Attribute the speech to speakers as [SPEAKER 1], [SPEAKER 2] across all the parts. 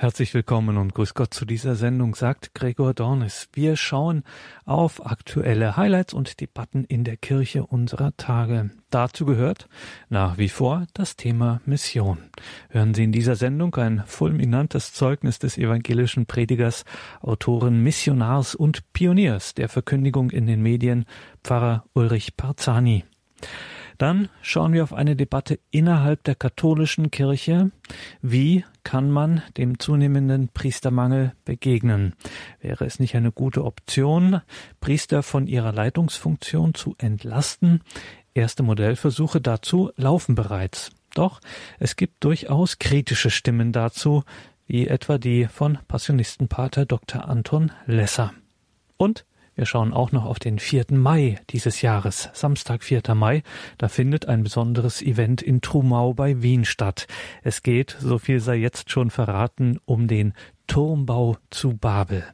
[SPEAKER 1] Herzlich willkommen und grüß Gott zu dieser Sendung, sagt Gregor Dornis. Wir schauen auf aktuelle Highlights und Debatten in der Kirche unserer Tage. Dazu gehört nach wie vor das Thema Mission. Hören Sie in dieser Sendung ein fulminantes Zeugnis des evangelischen Predigers, Autoren, Missionars und Pioniers der Verkündigung in den Medien, Pfarrer Ulrich Parzani. Dann schauen wir auf eine Debatte innerhalb der katholischen Kirche. Wie kann man dem zunehmenden Priestermangel begegnen? Wäre es nicht eine gute Option, Priester von ihrer Leitungsfunktion zu entlasten? Erste Modellversuche dazu laufen bereits. Doch es gibt durchaus kritische Stimmen dazu, wie etwa die von Passionistenpater Dr. Anton Lesser. Und wir schauen auch noch auf den 4. Mai dieses Jahres, Samstag, 4. Mai. Da findet ein besonderes Event in Trumau bei Wien statt. Es geht, so viel sei jetzt schon verraten, um den Turmbau zu Babel.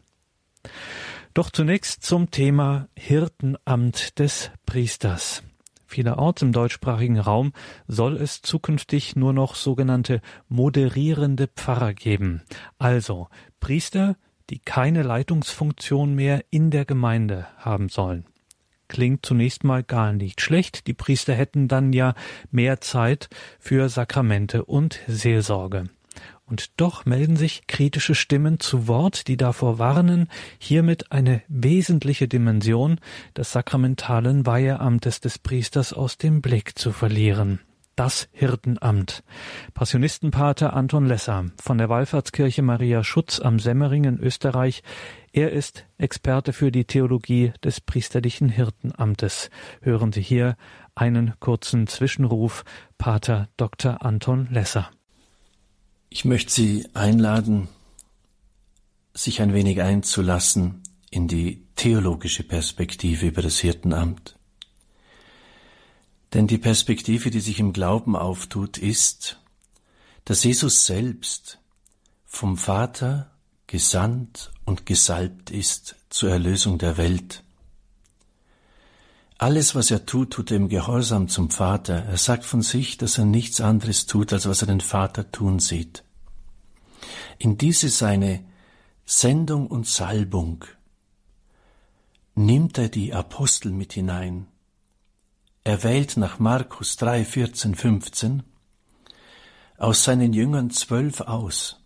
[SPEAKER 1] Doch zunächst zum Thema Hirtenamt des Priesters. Vielerorts im deutschsprachigen Raum soll es zukünftig nur noch sogenannte moderierende Pfarrer geben. Also Priester, die keine Leitungsfunktion mehr in der Gemeinde haben sollen. Klingt zunächst mal gar nicht schlecht. Die Priester hätten dann ja mehr Zeit für Sakramente und Seelsorge. Und doch melden sich kritische Stimmen zu Wort, die davor warnen, hiermit eine wesentliche Dimension des sakramentalen Weiheamtes des Priesters aus dem Blick zu verlieren das Hirtenamt. Passionistenpater Anton Lesser von der Wallfahrtskirche Maria Schutz am Semmering in Österreich. Er ist Experte für die Theologie des priesterlichen Hirtenamtes. Hören Sie hier einen kurzen Zwischenruf Pater Dr. Anton Lesser.
[SPEAKER 2] Ich möchte Sie einladen, sich ein wenig einzulassen in die theologische Perspektive über das Hirtenamt. Denn die Perspektive, die sich im Glauben auftut, ist, dass Jesus selbst vom Vater gesandt und gesalbt ist zur Erlösung der Welt. Alles, was er tut, tut er im Gehorsam zum Vater. Er sagt von sich, dass er nichts anderes tut, als was er den Vater tun sieht. In diese seine Sendung und Salbung nimmt er die Apostel mit hinein, er wählt nach Markus 3, 14, 15 aus seinen Jüngern zwölf aus,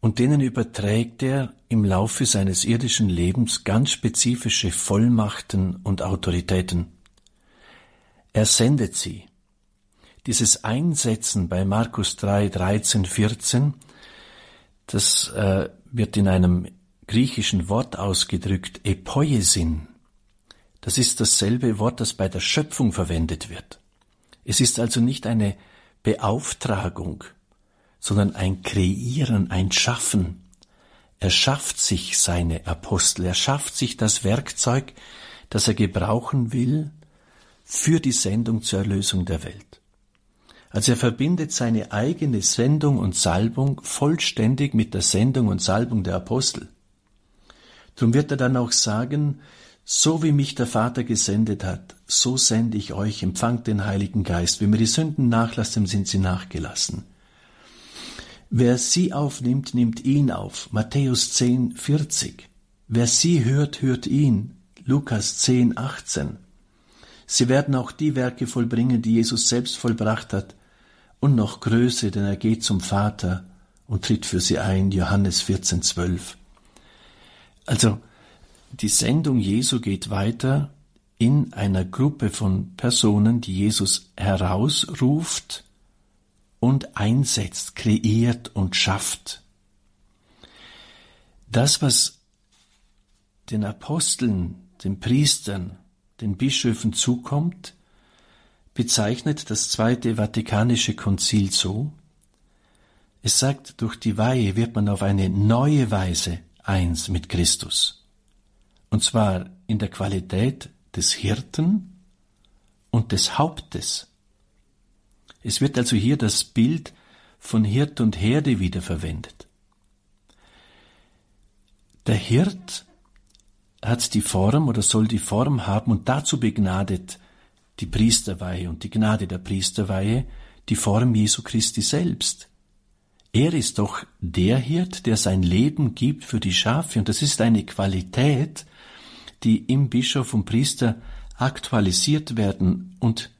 [SPEAKER 2] und denen überträgt er im Laufe seines irdischen Lebens ganz spezifische Vollmachten und Autoritäten. Er sendet sie. Dieses Einsetzen bei Markus 3, 13, 14, das äh, wird in einem griechischen Wort ausgedrückt, Epoiesin. Das ist dasselbe Wort, das bei der Schöpfung verwendet wird. Es ist also nicht eine Beauftragung, sondern ein Kreieren, ein Schaffen. Er schafft sich seine Apostel, er schafft sich das Werkzeug, das er gebrauchen will für die Sendung zur Erlösung der Welt. Also er verbindet seine eigene Sendung und Salbung vollständig mit der Sendung und Salbung der Apostel. Darum wird er dann auch sagen, so wie mich der Vater gesendet hat, so sende ich euch, empfangt den Heiligen Geist. Wenn mir die Sünden nachlassen, sind sie nachgelassen. Wer sie aufnimmt, nimmt ihn auf. Matthäus 10, 40. Wer sie hört, hört ihn. Lukas 10, 18. Sie werden auch die Werke vollbringen, die Jesus selbst vollbracht hat, und noch größer, denn er geht zum Vater und tritt für sie ein. Johannes 14, 12. Also, die Sendung Jesu geht weiter in einer Gruppe von Personen, die Jesus herausruft und einsetzt, kreiert und schafft. Das, was den Aposteln, den Priestern, den Bischöfen zukommt, bezeichnet das Zweite Vatikanische Konzil so, es sagt, durch die Weihe wird man auf eine neue Weise eins mit Christus und zwar in der Qualität des Hirten und des Hauptes. Es wird also hier das Bild von Hirt und Herde wiederverwendet. Der Hirt hat die Form oder soll die Form haben und dazu begnadet die Priesterweihe und die Gnade der Priesterweihe die Form Jesu Christi selbst. Er ist doch der Hirt, der sein Leben gibt für die Schafe, und das ist eine Qualität, die im Bischof und Priester aktualisiert werden und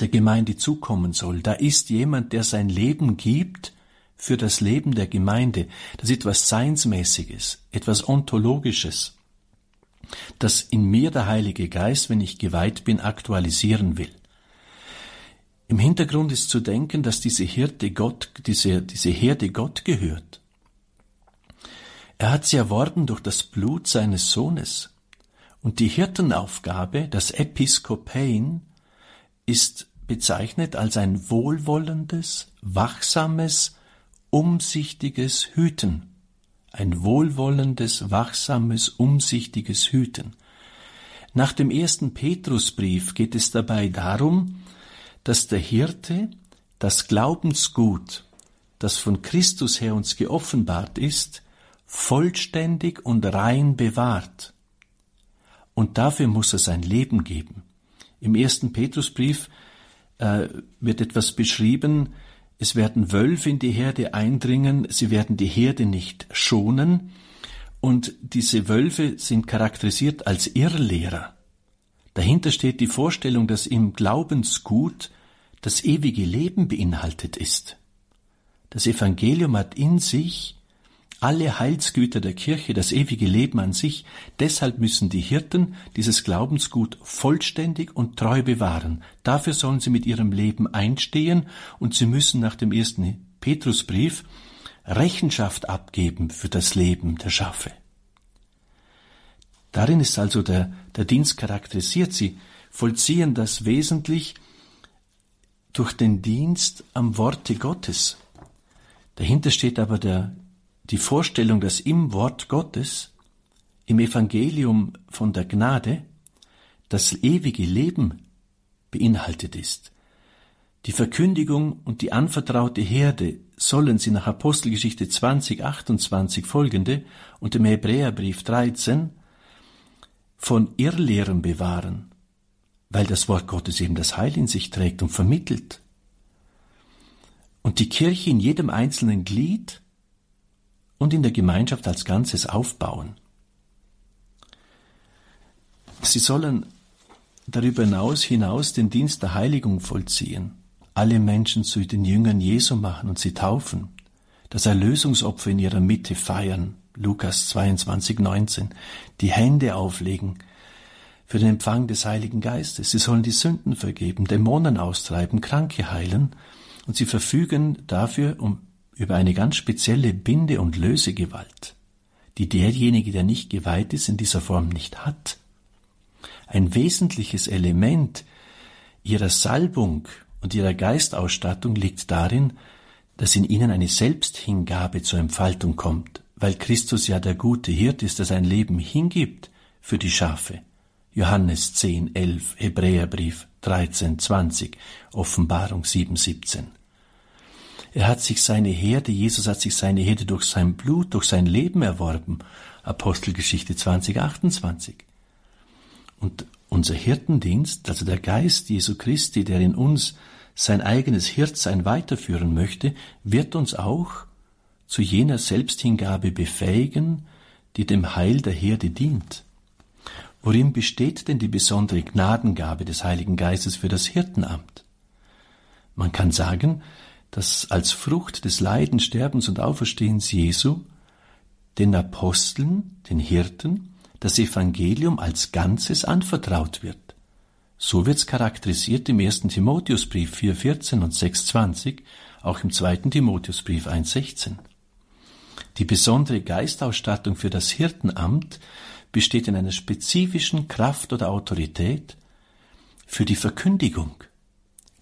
[SPEAKER 2] der Gemeinde zukommen soll. Da ist jemand, der sein Leben gibt für das Leben der Gemeinde. Das ist etwas Seinsmäßiges, etwas Ontologisches, das in mir der Heilige Geist, wenn ich geweiht bin, aktualisieren will. Im Hintergrund ist zu denken, dass diese Hirte Gott, diese, diese Herde Gott gehört. Er hat sie erworben durch das Blut seines Sohnes. Und die Hirtenaufgabe, das Episkopein, ist bezeichnet als ein wohlwollendes, wachsames, umsichtiges Hüten. Ein wohlwollendes, wachsames, umsichtiges Hüten. Nach dem ersten Petrusbrief geht es dabei darum, dass der Hirte das Glaubensgut, das von Christus her uns geoffenbart ist, vollständig und rein bewahrt. Und dafür muss er sein Leben geben. Im ersten Petrusbrief äh, wird etwas beschrieben, es werden Wölfe in die Herde eindringen, sie werden die Herde nicht schonen, und diese Wölfe sind charakterisiert als Irrlehrer. Dahinter steht die Vorstellung, dass im Glaubensgut das ewige Leben beinhaltet ist. Das Evangelium hat in sich alle Heilsgüter der Kirche, das ewige Leben an sich. Deshalb müssen die Hirten dieses Glaubensgut vollständig und treu bewahren. Dafür sollen sie mit ihrem Leben einstehen und sie müssen nach dem ersten Petrusbrief Rechenschaft abgeben für das Leben der Schafe. Darin ist also der, der Dienst charakterisiert. Sie vollziehen das wesentlich durch den Dienst am Worte Gottes. Dahinter steht aber der, die Vorstellung, dass im Wort Gottes, im Evangelium von der Gnade, das ewige Leben beinhaltet ist. Die Verkündigung und die anvertraute Herde sollen sie nach Apostelgeschichte 20, 28 folgende und dem Hebräerbrief 13 von Irrlehren bewahren, weil das Wort Gottes eben das Heil in sich trägt und vermittelt. Und die Kirche in jedem einzelnen Glied und in der Gemeinschaft als Ganzes aufbauen. Sie sollen darüber hinaus, hinaus den Dienst der Heiligung vollziehen, alle Menschen zu den Jüngern Jesu machen und sie taufen, das Erlösungsopfer in ihrer Mitte feiern, Lukas 22, 19, die Hände auflegen für den Empfang des Heiligen Geistes. Sie sollen die Sünden vergeben, Dämonen austreiben, Kranke heilen und sie verfügen dafür um über eine ganz spezielle Binde- und Lösegewalt, die derjenige, der nicht geweiht ist, in dieser Form nicht hat. Ein wesentliches Element ihrer Salbung und ihrer Geistausstattung liegt darin, dass in ihnen eine Selbsthingabe zur Entfaltung kommt, weil Christus ja der gute Hirt ist, der sein Leben hingibt für die Schafe. Johannes 10, 11, Hebräerbrief 13, 20, Offenbarung 7, 17. Er hat sich seine Herde, Jesus hat sich seine Herde durch sein Blut, durch sein Leben erworben. Apostelgeschichte 20, 28. Und unser Hirtendienst, also der Geist Jesu Christi, der in uns sein eigenes Hirtsein weiterführen möchte, wird uns auch zu jener Selbsthingabe befähigen, die dem Heil der Herde dient. Worin besteht denn die besondere Gnadengabe des Heiligen Geistes für das Hirtenamt? Man kann sagen, dass als Frucht des Leidens, Sterbens und Auferstehens Jesu den Aposteln, den Hirten, das Evangelium als Ganzes anvertraut wird. So wird's charakterisiert im ersten Timotheusbrief 4,14 und 6,20, auch im zweiten Timotheusbrief 1,16. Die besondere Geistausstattung für das Hirtenamt besteht in einer spezifischen Kraft oder Autorität für die Verkündigung.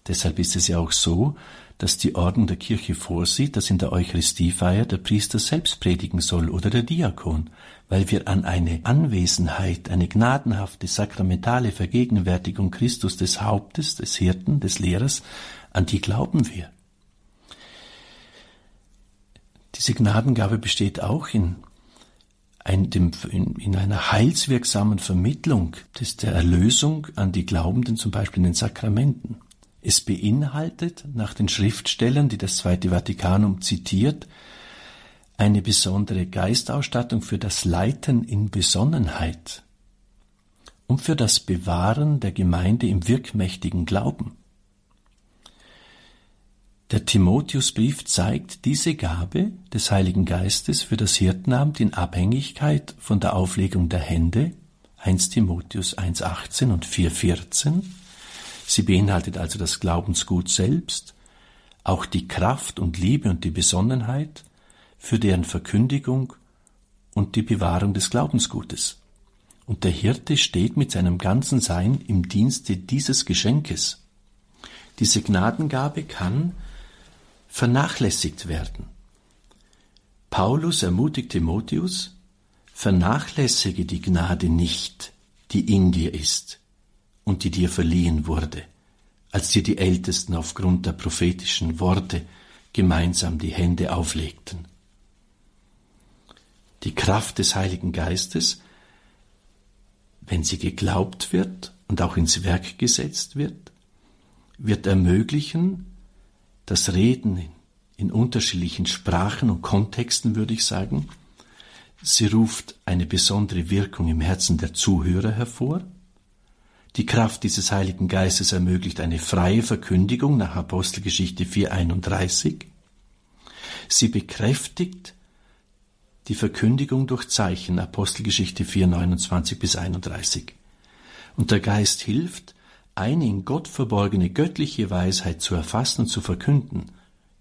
[SPEAKER 2] Deshalb ist es ja auch so, dass die Ordnung der Kirche vorsieht, dass in der Eucharistiefeier der Priester selbst predigen soll oder der Diakon, weil wir an eine Anwesenheit, eine gnadenhafte sakramentale Vergegenwärtigung Christus des Hauptes, des Hirten, des Lehrers, an die glauben wir. Diese Gnadengabe besteht auch in, ein, dem, in, in einer heilswirksamen Vermittlung des, der Erlösung an die Glaubenden, zum Beispiel in den Sakramenten. Es beinhaltet, nach den Schriftstellern, die das Zweite Vatikanum zitiert, eine besondere Geistausstattung für das Leiten in Besonnenheit und für das Bewahren der Gemeinde im wirkmächtigen Glauben. Der Timotheusbrief zeigt diese Gabe des Heiligen Geistes für das Hirtenamt in Abhängigkeit von der Auflegung der Hände 1 Timotheus 1.18 und 4.14. Sie beinhaltet also das Glaubensgut selbst, auch die Kraft und Liebe und die Besonnenheit, für deren Verkündigung und die Bewahrung des Glaubensgutes. Und der Hirte steht mit seinem ganzen Sein im Dienste dieses Geschenkes. Diese Gnadengabe kann vernachlässigt werden. Paulus ermutigt Timotheus, vernachlässige die Gnade nicht, die in dir ist und die dir verliehen wurde, als dir die Ältesten aufgrund der prophetischen Worte gemeinsam die Hände auflegten. Die Kraft des Heiligen Geistes, wenn sie geglaubt wird und auch ins Werk gesetzt wird, wird ermöglichen, das Reden in unterschiedlichen Sprachen und Kontexten, würde ich sagen. Sie ruft eine besondere Wirkung im Herzen der Zuhörer hervor. Die Kraft dieses Heiligen Geistes ermöglicht eine freie Verkündigung nach Apostelgeschichte 4.31. Sie bekräftigt die Verkündigung durch Zeichen, Apostelgeschichte 4, 29 bis 31. Und der Geist hilft, eine in Gott verborgene göttliche Weisheit zu erfassen und zu verkünden.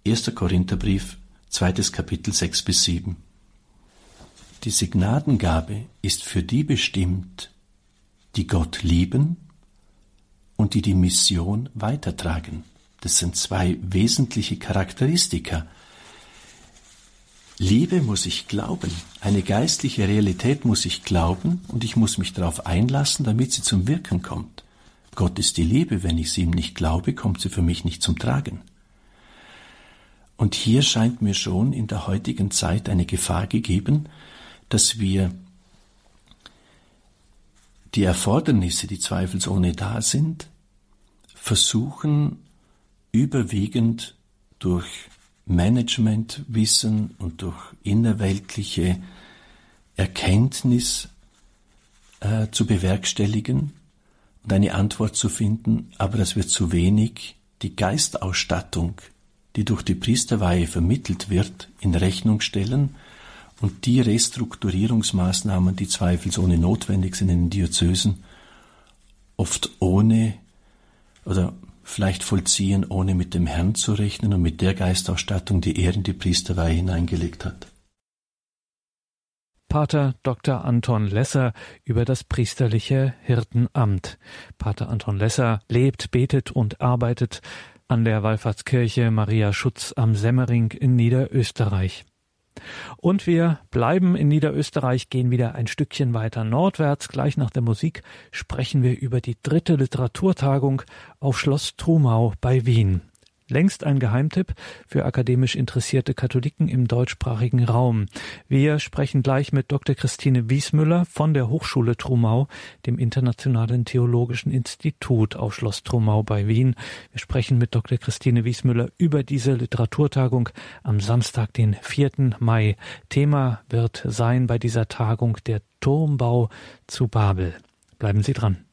[SPEAKER 2] 1. Korintherbrief, zweites Kapitel 6 bis 7. Diese Gnadengabe ist für die bestimmt, die Gott lieben und die die Mission weitertragen. Das sind zwei wesentliche Charakteristika Liebe muss ich glauben. Eine geistliche Realität muss ich glauben und ich muss mich darauf einlassen, damit sie zum Wirken kommt. Gott ist die Liebe. Wenn ich sie ihm nicht glaube, kommt sie für mich nicht zum Tragen. Und hier scheint mir schon in der heutigen Zeit eine Gefahr gegeben, dass wir die Erfordernisse, die zweifelsohne da sind, versuchen überwiegend durch Managementwissen und durch innerweltliche Erkenntnis äh, zu bewerkstelligen und eine Antwort zu finden, aber das wird zu wenig. Die Geistausstattung, die durch die Priesterweihe vermittelt wird, in Rechnung stellen und die Restrukturierungsmaßnahmen, die zweifelsohne notwendig sind in den Diözesen, oft ohne oder vielleicht vollziehen, ohne mit dem Herrn zu rechnen und mit der Geistausstattung, die er in die Priesterweihe hineingelegt hat.
[SPEAKER 1] Pater Dr. Anton Lesser über das priesterliche Hirtenamt. Pater Anton Lesser lebt, betet und arbeitet an der Wallfahrtskirche Maria Schutz am Semmering in Niederösterreich. Und wir bleiben in Niederösterreich, gehen wieder ein Stückchen weiter nordwärts. Gleich nach der Musik sprechen wir über die dritte Literaturtagung auf Schloss Trumau bei Wien längst ein Geheimtipp für akademisch interessierte Katholiken im deutschsprachigen Raum. Wir sprechen gleich mit Dr. Christine Wiesmüller von der Hochschule Trumau, dem Internationalen Theologischen Institut auf Schloss Trumau bei Wien. Wir sprechen mit Dr. Christine Wiesmüller über diese Literaturtagung am Samstag, den 4. Mai. Thema wird sein bei dieser Tagung der Turmbau zu Babel. Bleiben Sie dran.